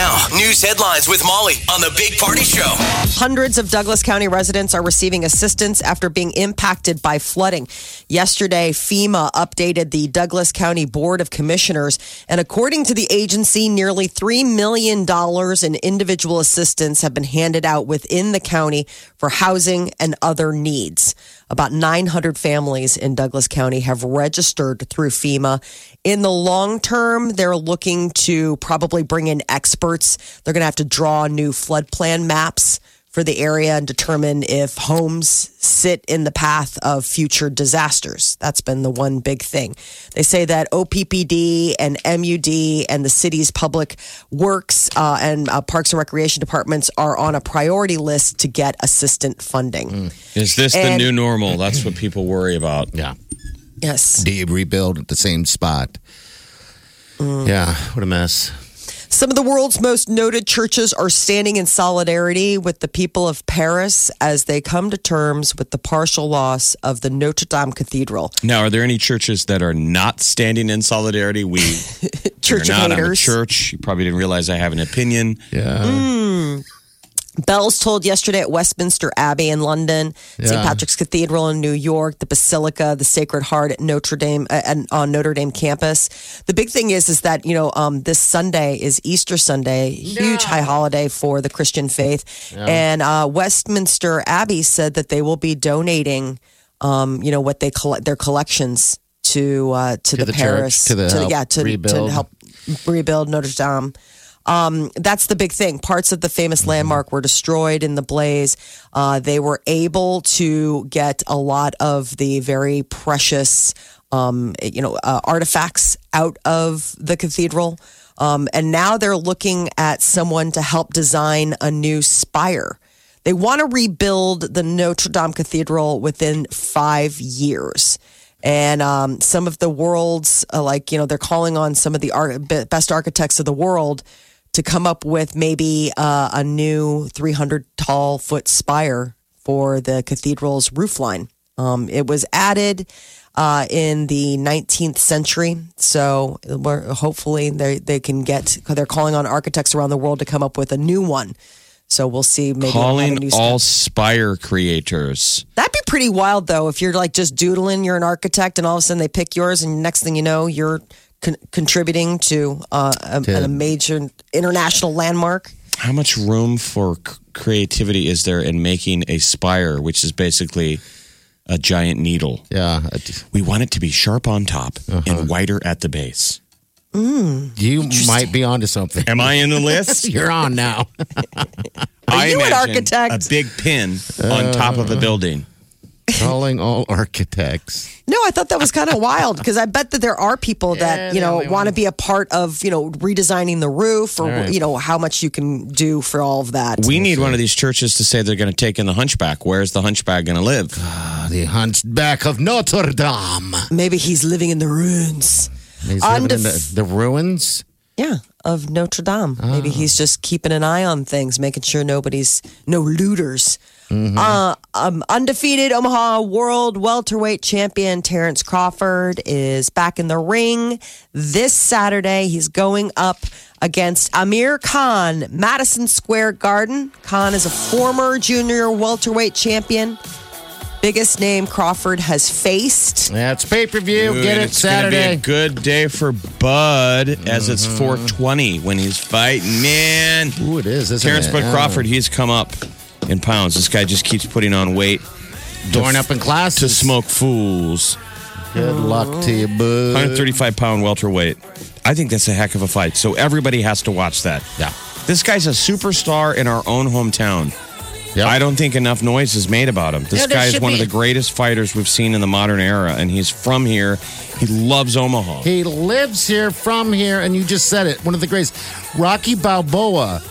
Now, news headlines with Molly on the Big Party Show. Hundreds of Douglas County residents are receiving assistance after being impacted by flooding. Yesterday, FEMA updated the Douglas County Board of Commissioners, and according to the agency, nearly $3 million in individual assistance have been handed out within the county for housing and other needs. About 900 families in Douglas County have registered through FEMA. In the long term, they're looking to probably bring in experts. They're going to have to draw new flood plan maps for the area and determine if homes sit in the path of future disasters. That's been the one big thing. They say that OPPD and MUD and the city's public works uh, and uh, parks and recreation departments are on a priority list to get assistant funding. Is this the new normal? That's what people worry about. Yeah. Yes. Do you rebuild at the same spot? Yeah, what a mess. Some of the world's most noted churches are standing in solidarity with the people of Paris as they come to terms with the partial loss of the Notre Dame Cathedral. Now, are there any churches that are not standing in solidarity? We Church you're not. I'm a haters. church. You probably didn't realize I have an opinion. Yeah. Hmm. Bells tolled yesterday at Westminster Abbey in London, St. Patrick's Cathedral in New York, the Basilica, the Sacred Heart at Notre Dame uh, and on Notre Dame campus. The big thing is, is that you know um, this Sunday is Easter Sunday, huge high holiday for the Christian faith, and uh, Westminster Abbey said that they will be donating, um, you know, what they collect their collections to uh, to, the, the church, Paris to the help yeah to, to help rebuild Notre Dame. Um, that's the big thing. Parts of the famous landmark were destroyed in the blaze. Uh, they were able to get a lot of the very precious, um, you know, uh, artifacts out of the cathedral. Um, and now they're looking at someone to help design a new spire. They want to rebuild the Notre Dame Cathedral within five years. And um, some of the world's, uh, like, you know, they're calling on some of the ar- best architects of the world to come up with maybe uh, a new 300 tall foot spire for the cathedral's roofline. Um, it was added uh, in the 19th century, so we're, hopefully they they can get. They're calling on architects around the world to come up with a new one. So we'll see. Maybe Calling all. Spire creators. That'd be pretty wild, though, if you're like just doodling, you're an architect, and all of a sudden they pick yours, and next thing you know, you're con- contributing to, uh, a, To- a major international landmark. How much room for c- creativity is there in making a spire, which is basically a giant needle? Yeah. We want it to be sharp on top Uh-huh. and wider at the base. You might be onto something. Am I in the list? You're on now. I you an architect? A big pin on top of a building. Calling all architects. No, I thought that was kind of wild because I bet that there are people that Yeah, you know only want to be a part of you know redesigning the roof or right. you know how much you can do for all of that. We need one of these churches to say they're going to take in the hunchback. Where's the hunchback going to live? Ah, the hunchback of Notre Dame. Maybe he's living in the ruins. He's living in Undef- the, the ruins. Yeah, of Notre Dame. Maybe he's just keeping an eye on things, making sure nobody's no looters. Uh, um, undefeated Omaha World Welterweight Champion Terrence Crawford is back in the ring this Saturday. He's going up against Amir Khan, Madison Square Garden. Khan is a former junior welterweight champion. Biggest name Crawford has faced. That's pay per view. Get it it's gonna be a good day for Bud as it's mm-hmm. 420 when he's fighting. Man, Ooh, it is. Isn't Terrence it? Bud oh. Crawford, he's come up in pounds. This guy just keeps putting on weight Going up in classes. to smoke fools. Good luck to you, bud. 135 pound welterweight. I think that's a heck of a fight. So everybody has to watch that. Yeah. This guy's a superstar in our own hometown. Yep. I don't think enough noise is made about him. This Yeah, there guy is one be. of the greatest fighters we've seen in the modern era, and he's from here. He loves Omaha. He lives here, from here, and you just said it. One of the greatest. Rocky Balboa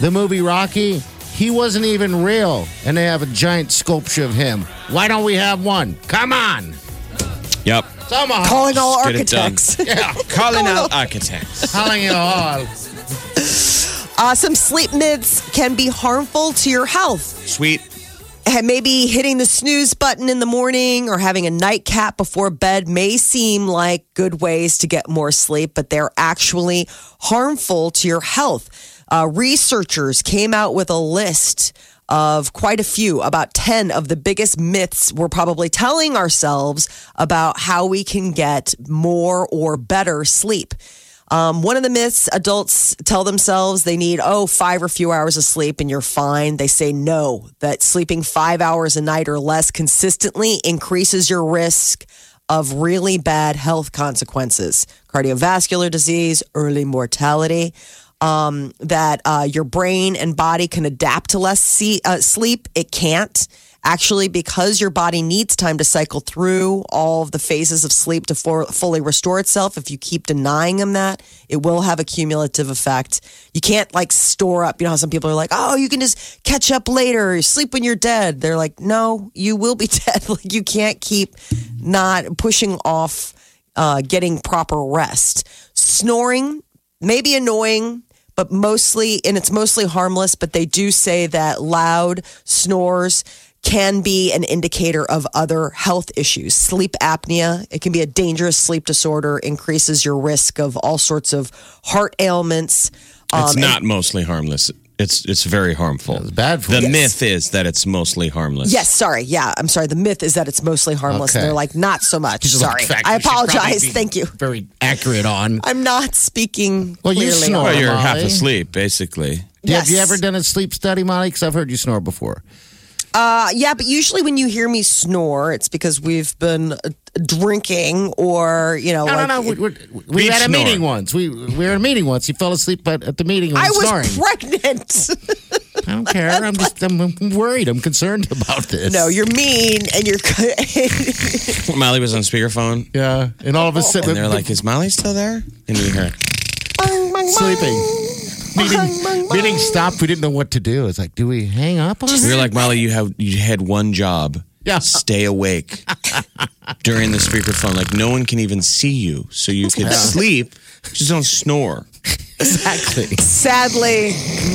the movie Rocky, he wasn't even real, and they have a giant sculpture of him. Why don't we have one? Come on, Yep. somehow. Calling all Get it architects. Yeah, Calling out architects. calling it all. Uh, some sleep myths can be harmful to your health. Sweet. And maybe hitting the snooze button in the morning or having a nightcap before bed may seem like good ways to get more sleep, but they're actually harmful to your health. Uh, researchers came out with a list of quite a few, about 10 of the biggest myths we're probably telling ourselves about how we can get more or better sleep. Um, one of the myths adults tell themselves they need, oh, five or few hours of sleep and you're fine. They say no, that sleeping five hours a night or less consistently increases your risk of really bad health consequences cardiovascular disease, early mortality. Um, that uh, your brain and body can adapt to less see, uh, sleep. It can't actually because your body needs time to cycle through all of the phases of sleep to for, fully restore itself if you keep denying them that it will have a cumulative effect. You can't like store up. You know how some people are like oh you can just catch up later. Sleep when you're dead. They're like no you will be dead. Like you can't keep not pushing off uh, getting proper rest. Snoring may be annoying but mostly and it's mostly harmless but they do say that loud snores can be an indicator of other health issues. Sleep apnea, it can be a dangerous sleep disorder, increases your risk of all sorts of heart ailments. It's Um, not mostly harmless. It's it's very harmful. It's bad for The you. myth is that it's mostly harmless. Yes, sorry. Yeah, I'm sorry. The myth is that it's mostly harmless. Okay. They're like, not so much. These are Sorry. like facts I you should probably apologize. be Thank you. Very accurate on. I'm not speaking Well, you clearly. snore. Well, you're Molly. half asleep, basically. Have you Yes. ever done a sleep study, Molly? Because I've heard you snore before. Uh, yeah, but usually when you hear me snore, it's because we've been uh, drinking or, you know, No, like no, no. We, we, we Beach were at a meeting once. We, we were at a meeting once. You fell asleep at, at the meeting. and I was snoring. pregnant. I don't care. I'm just I'm worried. I'm concerned about this. no, you're mean and you're. Molly was on speakerphone, Yeah, and all of a sudden, and they're like, "Is Molly still there?" And you hear, sleeping. Meeting, meeting stopped. We didn't know what to do. It's like, do we hang up on we were like, "Molly, you have you had one job. Yeah. stay awake during the speakerphone. Like no one can even see you, so you can sleep. Just don't snore." Exactly. Sadly,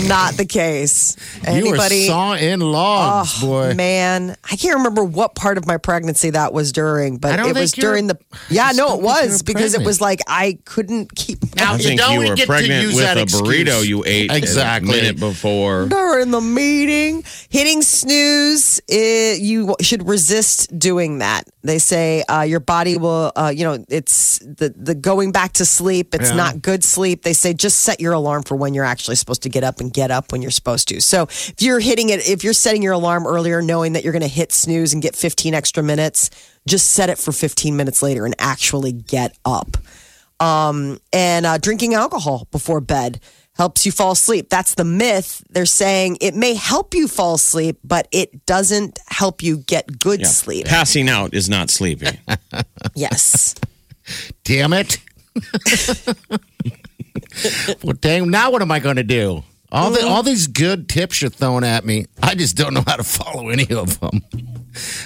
not the case. You were Anybody? sawing logs, boy. Man, I can't remember what part of my pregnancy that was during, but it was during the. Yeah, no, it was you're because it was like I couldn't keep. Now, I you think don't you were get to pregnant use with that a excuse. burrito you ate Exactly. a minute before. during the meeting. Hitting snooze, it, you should resist doing that. They say uh, your body will, uh, you know, it's the, the going back to sleep. It's Yeah. not good sleep. They say just set your alarm for when you're actually supposed to get up and get up when you're supposed to. So if you're hitting it, if you're setting your alarm earlier, knowing that you're going to hit snooze and get 15 extra minutes, just set it for 15 minutes later and actually get up um, and uh, drinking alcohol before bed helps you fall asleep. That's the myth. They're saying it may help you fall asleep, but it doesn't help you get good Yeah. sleep. Passing out is not sleeping. Yes. Damn it. well, dang. Now what am I going to do? All the all these good tips you're throwing at me, I just don't know how to follow any of them.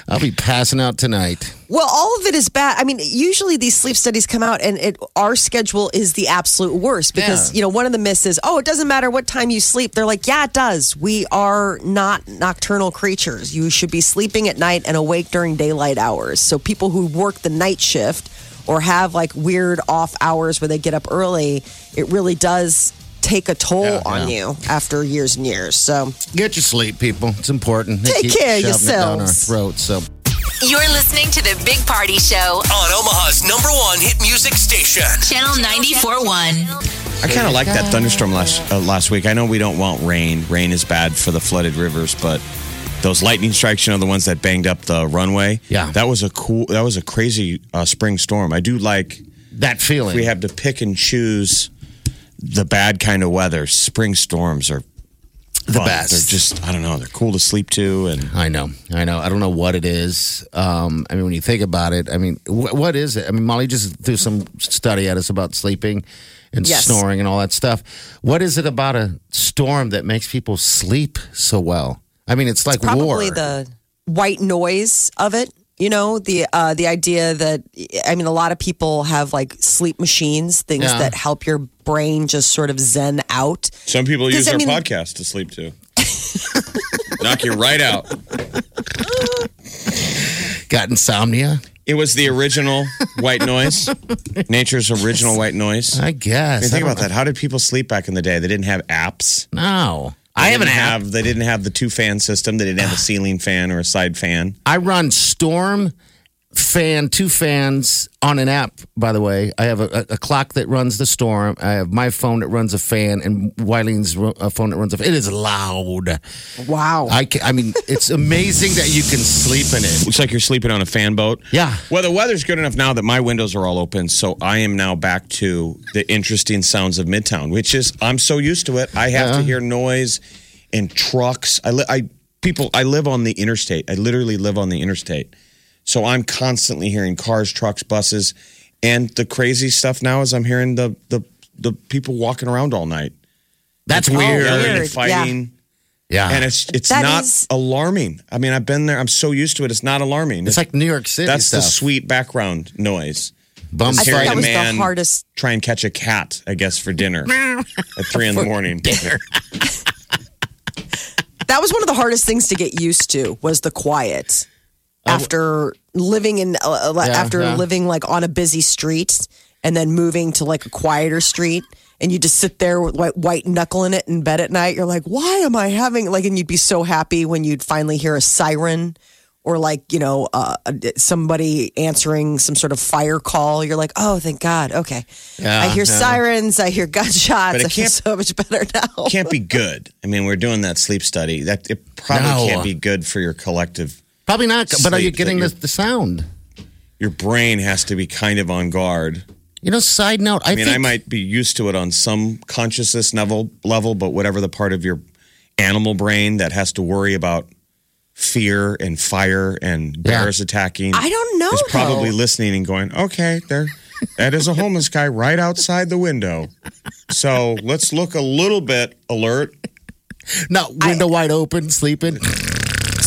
I'll be passing out tonight. Well, all of it is bad. I mean, usually these sleep studies come out, and it our schedule is the absolute worst because Yeah. you know one of the myths is, oh, it doesn't matter what time you sleep. They're like, yeah, it does. We are not nocturnal creatures. You should be sleeping at night and awake during daylight hours. So people who work the night shift or have like weird off hours where they get up early, it really does take a toll Yeah, on yeah. you after years and years. So Get your sleep, people. It's important. They Take care of shoving it down our yourselves. throats. So You're listening to the Big Party Show, On Omaha's number one hit music station. Channel 94.1. I kind of like that thunderstorm last uh, last week. I know we don't want rain. Rain is bad for the flooded rivers, but those lightning strikes, you know, the ones that banged up the runway. Yeah. that was a cool. That was a crazy uh, spring storm. I do like. that feeling. We have to pick and choose the bad kind of weather. Spring storms are The fun. best. They're just I don't know. They're cool to sleep to, and I know, I know. I don't know what it is. Um, I mean, when you think about it, I mean, wh- what is it? I mean, Molly just threw some study at us about sleeping, and Yes. snoring and all that stuff. What is it about a storm that makes people sleep so well? I mean, it's like Probably war. the white noise of it. You know, the uh, the idea that I mean, a lot of people have like sleep machines, things Yeah. that help your brain just sort of zen out. Some people use I our mean- podcast to sleep too. Knock you right out. Got insomnia? It was the original white noise, nature's original white noise. I guess. I mean, think I about don't- that. How did people sleep back in the day? They didn't have apps. No. I have an didn't app. Have, they didn't have the two fan system. They didn't have a ceiling fan or a side fan. I run Storm fan, two fans on an app, by the way. I have a, a, a clock that runs the storm. I have my phone that runs a fan and Wileen's ru- uh, phone that runs a fan. It is loud. Wow. I, ca- I mean, it's amazing that you can sleep in it. Looks like you're sleeping on a fan boat. Yeah. Well, the weather's good enough now that my windows are all open, so I am now back to the interesting sounds of Midtown, which is I'm so used to it. I have to hear noise and trucks. I, li- I people. I live on the interstate. I literally live on the interstate, so I'm constantly hearing cars, trucks, buses, and the crazy stuff now is I'm hearing the the the people walking around all night, That's weird. yelling weird. and fighting. Yeah. And it's it's That not is- alarming. I mean, I've been there. I'm so used to it. It's not alarming. it's like New York City That's stuff. the sweet background noise. Bum I think that was man the hardest. try and catch a cat, I guess, for dinner at three in the morning. That was one of the hardest things to get used to was the quiet. After living in, uh, uh, after yeah. living like on a busy street, and then moving to like a quieter street, and you just sit there with white, white knuckling it in bed at night. You're like, why am I having like? And you'd be so happy when you'd finally hear a siren. Or like you know uh, somebody answering some sort of fire call. You're like, oh, thank God. Okay, Yeah, I hear yeah. sirens. I hear gunshots. But it I feel can't- so much better now. Can't be good. I mean, we're doing that sleep study. That it probably No. can't be good for your collective. Probably not. But are you Sleep, getting that the, you're- the sound? Your brain has to be kind of on guard. You know, side note, I, I mean, think I might be used to it on some consciousness level, level, but whatever the part of your animal brain that has to worry about fear and fire and bears attacking, I don't know. is probably though. listening and going, okay, there, that is a homeless guy right outside the window. So let's look a little bit alert, not window wide open, sleeping.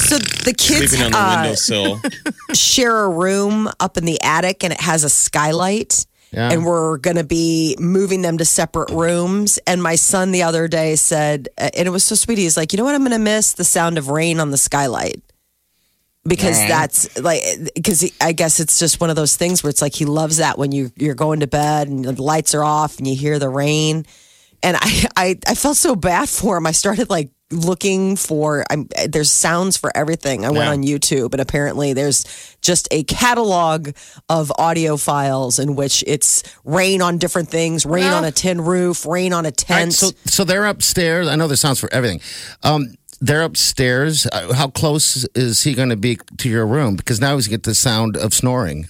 So the kids sleeping on the uh, windowsill. share a room up in the attic, and it has a skylight. Yeah. And we're going to be moving them to separate rooms. And my son the other day said, uh, and it was so sweet. He's like, you know what? I'm going to miss the sound of rain on the skylight because that's like because I guess it's just one of those things where it's like he loves that when you you're going to bed and the lights are off and you hear the rain. And I I, I felt so bad for him. I started like looking for I'm there's sounds for everything. I went on YouTube and apparently there's just a catalog of audio files in which it's rain on different things, rain Well- on a tin roof, rain on a All right, tent. so, so they're upstairs. I know there's sounds for everything. Um, they're upstairs. Uh, How close is he going to be to your room? Because now he's get the sound of snoring.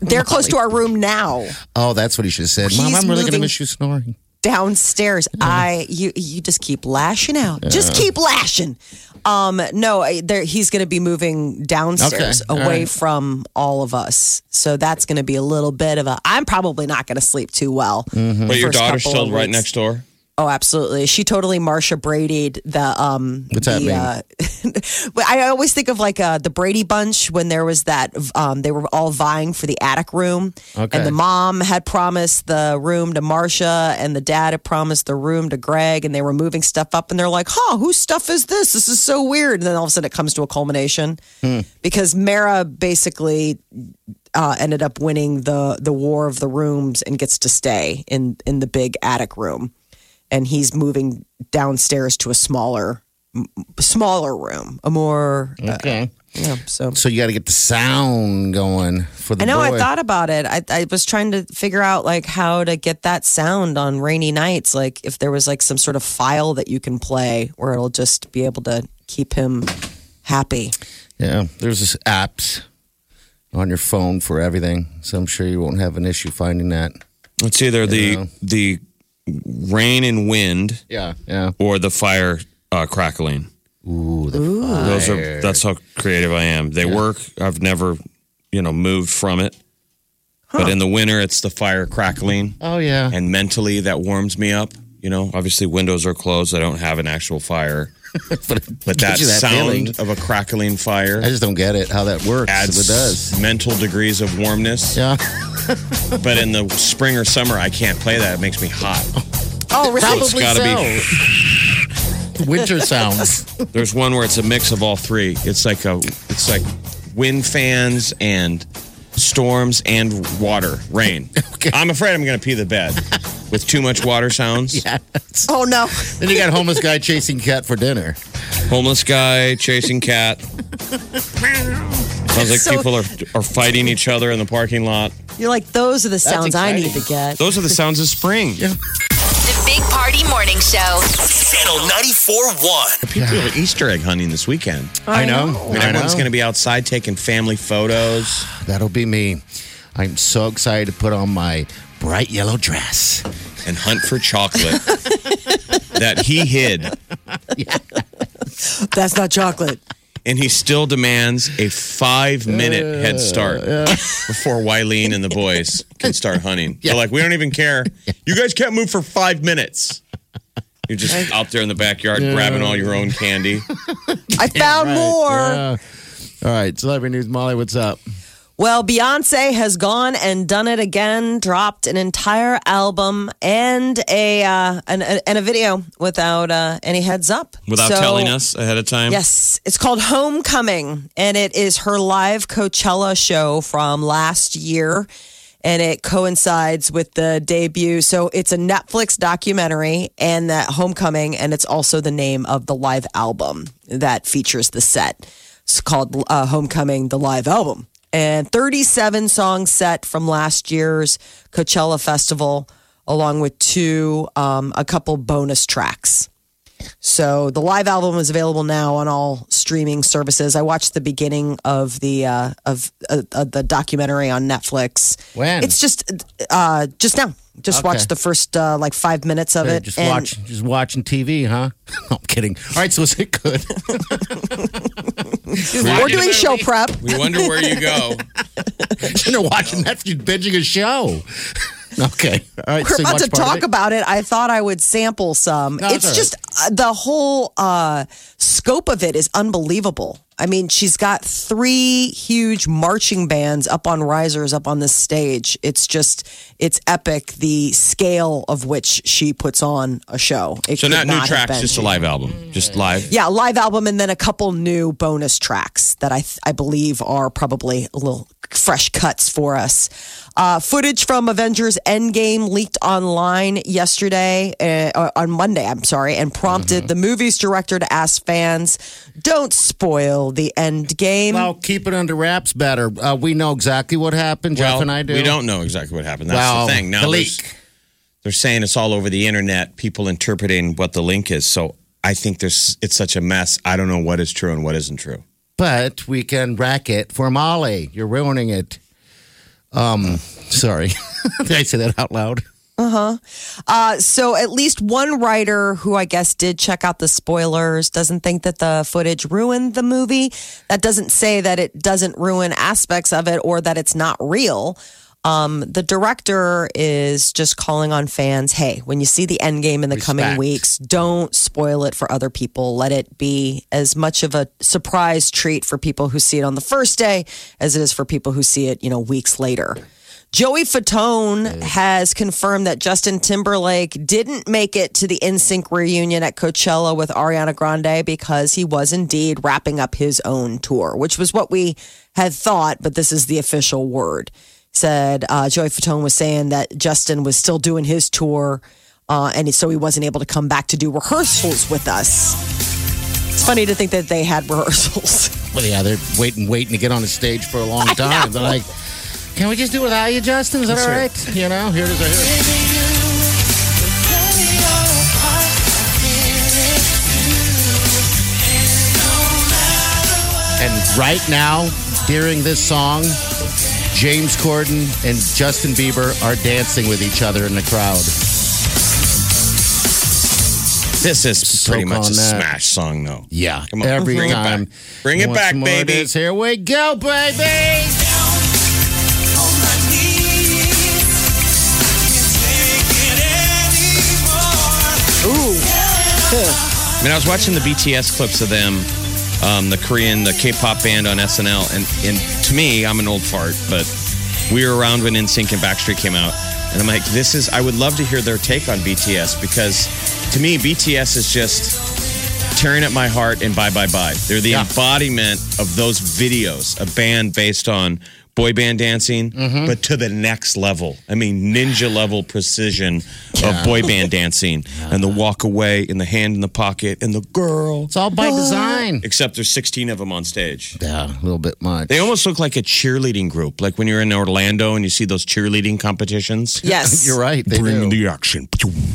They're close to our room now. Oh, that's what he should have said. Mom, I'm really going to miss you snoring. Downstairs. I you you just keep lashing out. Just keep lashing. Um, no, I- there, he's going to be moving downstairs Okay, away right. from all of us. So that's going to be a little bit of a. I'm probably not going to sleep too well. Mm-hmm. But your daughter's still right next door. Oh, absolutely. She totally Marsha Brady'd the um What's that mean? Uh, I always think of like uh, the Brady Bunch when there was that um they were all vying for the attic room. Okay. And the mom had promised the room to Marsha and the dad had promised the room to Greg and they were moving stuff up and they're like, "Huh, whose stuff is this? This is so weird." And then all of a sudden it comes to a culmination Hmm. because Mara basically uh, ended up winning the the war of the rooms and gets to stay in in the big attic room, and he's moving downstairs to a smaller smaller room, a more uh, Okay. yeah. So So you got to get the sound going for the I know boy. I thought about it. I I was trying to figure out like how to get that sound on rainy nights. Like if there was like some sort of file that you can play where it'll just be able to keep him happy. Yeah, there's this apps on your phone for everything, so I'm sure you won't have an issue finding that. It's either the know. the rain and wind Yeah, yeah. or the fire uh, crackling. Ooh, the Those are that's how creative I am. They work. I've never, you know, moved from it. But in the winter, it's the fire crackling. Oh yeah. And mentally, that warms me up. You know, obviously, windows are closed. I don't have an actual fire. but But gives that, sound feeling. of a crackling fire I just don't get it how that works. adds if it does. mental degrees of warmness. Yeah. But in the spring or summer, I can't play that. It makes me hot. Oh, really? it's gotta be. Winter sounds. There's one where it's a mix of all three. It's like a, it's like wind fans and storms and water, rain. Okay. I'm afraid I'm going to pee the bed with too much water sounds. Yeah. Oh no. Then you got homeless guy chasing cat for dinner. Homeless guy chasing cat. Sounds like So- people are are fighting each other in the parking lot. You're like, those are the sounds I need to get. Those are the sounds of spring. The Big Party Morning Show. Channel 94.1. People are Easter egg hunting this weekend. I know. I mean, everyone's going to be outside taking family photos. That'll be me. I'm so excited to put on my bright yellow dress. and hunt for chocolate that he hid. Yeah. That's not chocolate. And he still demands a five minute head start before Wileen and the boys can start hunting. They're like, we don't even care. You guys can't move for five minutes. You're just out there in the backyard grabbing all your own candy. I found more. Yeah. All right, celebrity news, Molly. What's up? Well, Beyonce has gone and done it again. Dropped an entire album and a uh, an, and a video without uh, any heads up, Without So- telling us ahead of time. Yes, it's called Homecoming, and it is her live Coachella show from last year, and it coincides with the debut. So it's a Netflix documentary, and that Homecoming, and it's also the name of the live album that features the set. It's called uh, Homecoming, the live album, and 37 songs set from last year's Coachella festival, along with two, um, a couple bonus tracks. So the live album is available now on all streaming services. I watched the beginning of the uh, of, uh, of the documentary on Netflix. When? It's just uh, just now. Just Okay. watched the first uh, like five minutes of it. Just and watch, just watching TV, huh? no, I'm kidding. All right, so is it good? We're doing show prep. We wonder where you go. You're watching Netflix, binging a show. Okay, all right. We're so you about to watched part of talk it? about it. I thought I would sample some. No, it's it's all just uh, the whole uh, scope of it is unbelievable. I mean, she's got three huge marching bands up on risers up on this stage. It's just, it's epic. The scale of which she puts on a show. It So could not new have tracks, been just a live album. Just live. Yeah, live album and then a couple new bonus tracks that I I believe are probably a little fresh cuts for us. Uh, footage from Avengers Endgame leaked online yesterday, uh, on Monday, I'm sorry, and prompted the movie's director to ask fans, don't spoil the end game. Well, keep it under wraps better. Uh, we know exactly what happened. Jeff and I do. we don't know exactly what happened. That's Well, the thing. Now the there's- leak. they're saying it's all over the internet. People interpreting what the link is. So I think there's it's such a mess. I don't know what is true and what isn't true. But we can rack it for Molly. You're ruining it. Um, sorry. Did I say that out loud? Uh-huh. Uh, so at least one writer who I guess did check out the spoilers doesn't think that the footage ruined the movie. That doesn't say that it doesn't ruin aspects of it or that it's not real. Um, the director is just calling on fans, hey, when you see the end game in the coming weeks, don't spoil it for other people. Let it be as much of a surprise treat for people who see it on the first day as it is for people who see it, you know, weeks later. Joey Fatone has confirmed that Justin Timberlake didn't make it to the NSYNC reunion at Coachella with Ariana Grande because he was indeed wrapping up his own tour, which was what we had thought, but this is the official word. Said uh, Joey Fatone was saying that Justin was still doing his tour, uh, and so he wasn't able to come back to do rehearsals with us. It's funny to think that they had rehearsals. Well, yeah, they're waiting, waiting to get on the stage for a long time. They're like, can we just do it without you, Justin? Is that all right? You know, here it is. Right here. And right now, during this song, James Corden and Justin Bieber are dancing with each other in the crowd. This is so pretty much a that. smash song, though. Yeah, Come on, every bring time. It back. Bring it back, baby. Here we go, baby. Ooh. I mean, I was watching the BTS clips of them um, the Korean, the K-pop band on SNL, and and to me, I'm an old fart, but we were around when NSYNC and Backstreet came out, and I'm like, this is. I would love to hear their take on BTS because to me, BTS is just tearing at my heart and bye bye bye. They're the Yeah. embodiment of those videos, a band based on boy band dancing, Mm-hmm. but to the next level. I mean, ninja level precision of boy band dancing and the walk away and the hand in the pocket and the girl. It's all by design. Except there's 16 of them on stage. Yeah, a little bit much. They almost look like a cheerleading group, like when you're in Orlando and you see those cheerleading competitions. Yes. You're right. They Bring do. the action,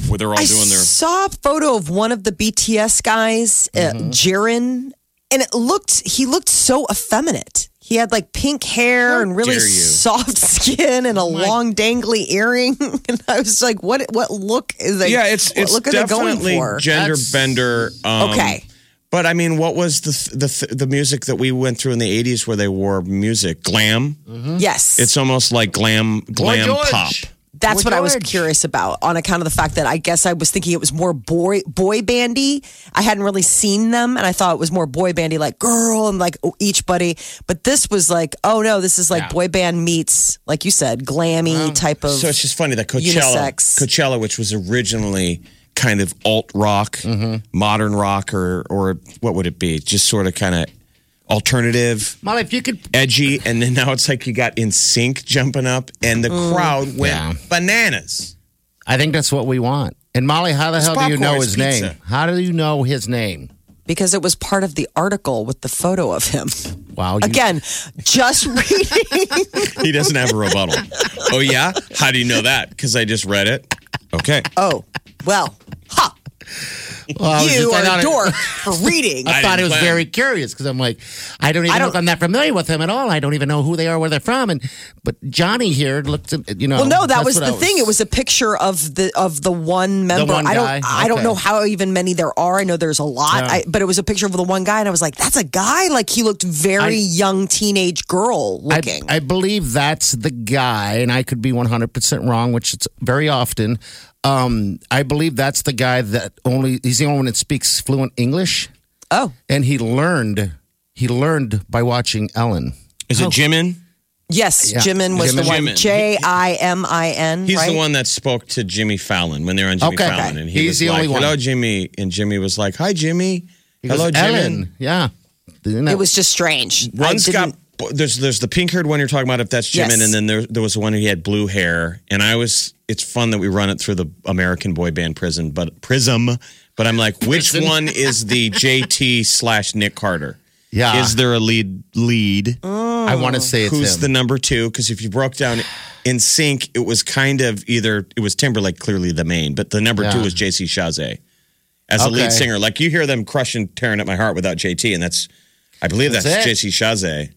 where they're all I doing their. saw a photo of one of the BTS guys, uh, Mm-hmm. Jiren, and it looked he looked so effeminate. He had like pink hair and really soft skin and a long dangly earring. and I was like, what what look is they Yeah, it's what it's look are going definitely for? gender That's- bender. Um, Okay. But I mean, what was the the the music that we went through in the '80s where they wore music glam? yes. It's almost like glam glam pop. That's Boy what I was curious about on account of the fact that I guess I was thinking it was more boy boy bandy. I hadn't really seen them and I thought it was more boy bandy like girl and like each buddy. But this was like, oh no, this is like Yeah. boy band meets, like you said, glammy type of So it's just funny that Coachella, Unisex. Coachella, which was originally kind of alt rock, Mm-hmm. modern rock, or or what would it be? Just sort of kind of alternative. Molly, if you could edgy, and then now it's like you got NSYNC jumping up, and the mm. crowd went Yeah. bananas. I think that's what we want. And Molly, how the It's hell do you know his it's pizza. name? How do you know his name? because it was part of the article with the photo of him. Wow. You, Again, just reading. He doesn't have a rebuttal. oh yeah, how do you know that? Because I just read it. Okay, oh, well, ha. Well, You just- are a it- dork for reading. I, I thought it was plan. very curious because I'm like, I don't even I don't- if I'm that familiar with him at all. I don't even know who they are, where they're from. And but Johnny here looked, at- you know. Well, no, that was the I thing. It was a picture of the of the one member. one I don't guy? I don't know how even many there are. I know there's a lot, Yeah. I, but it was a picture of the one guy, and I was like, "That's a guy." Like he looked very I- young teenage girl I, looking. I believe that's the guy, and I could be 100% wrong, which it's very often. Um, I believe that's the guy that only, he's the only one that speaks fluent English. oh, And he learned, he learned by watching Ellen. is it Jimin? yes, Yeah. Jimin was the one. Jimin. J I M I N. He's right? the one that spoke to Jimmy Fallon when they were on Jimmy Okay. Fallon, and he He's was the like, only one. "Hello, Jimmy," and Jimmy was like, "Hi, Jimmy." He Hello, goes, Jimin. Ellen. Yeah. Isn't that- It was just strange. I One's got didn't- there's there's the pink haired one you're talking about if that's Jimin, Yes. and then there there was the one who had blue hair, and I was it's fun that we run it through the American boy band prison, but Prism, but I'm like, which Prison. one is the JT slash Nick Carter? Yeah. Is there a lead lead? I want to say it's Who's him. the number two? Because if you broke down NSYNC, it was kind of either it was Timberlake clearly the main, but the number two was JC Chasez as a lead singer. Like you hear them crushing, tearing at my heart without JT, and that's I believe that's, That's. JC Chasez.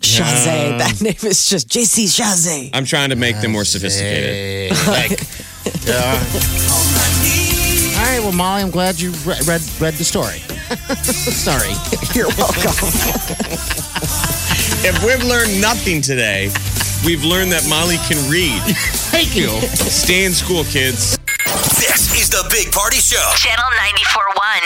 Shazay. That name is just JC Shazay. I'm trying to make them more sophisticated. Like, yeah. All right, well, Molly, I'm glad you re- read read the story. Sorry. You're welcome. If we've learned nothing today, we've learned that Molly can read. Thank you. Stay in school, kids. This is the Big Party Show. Channel 94.1.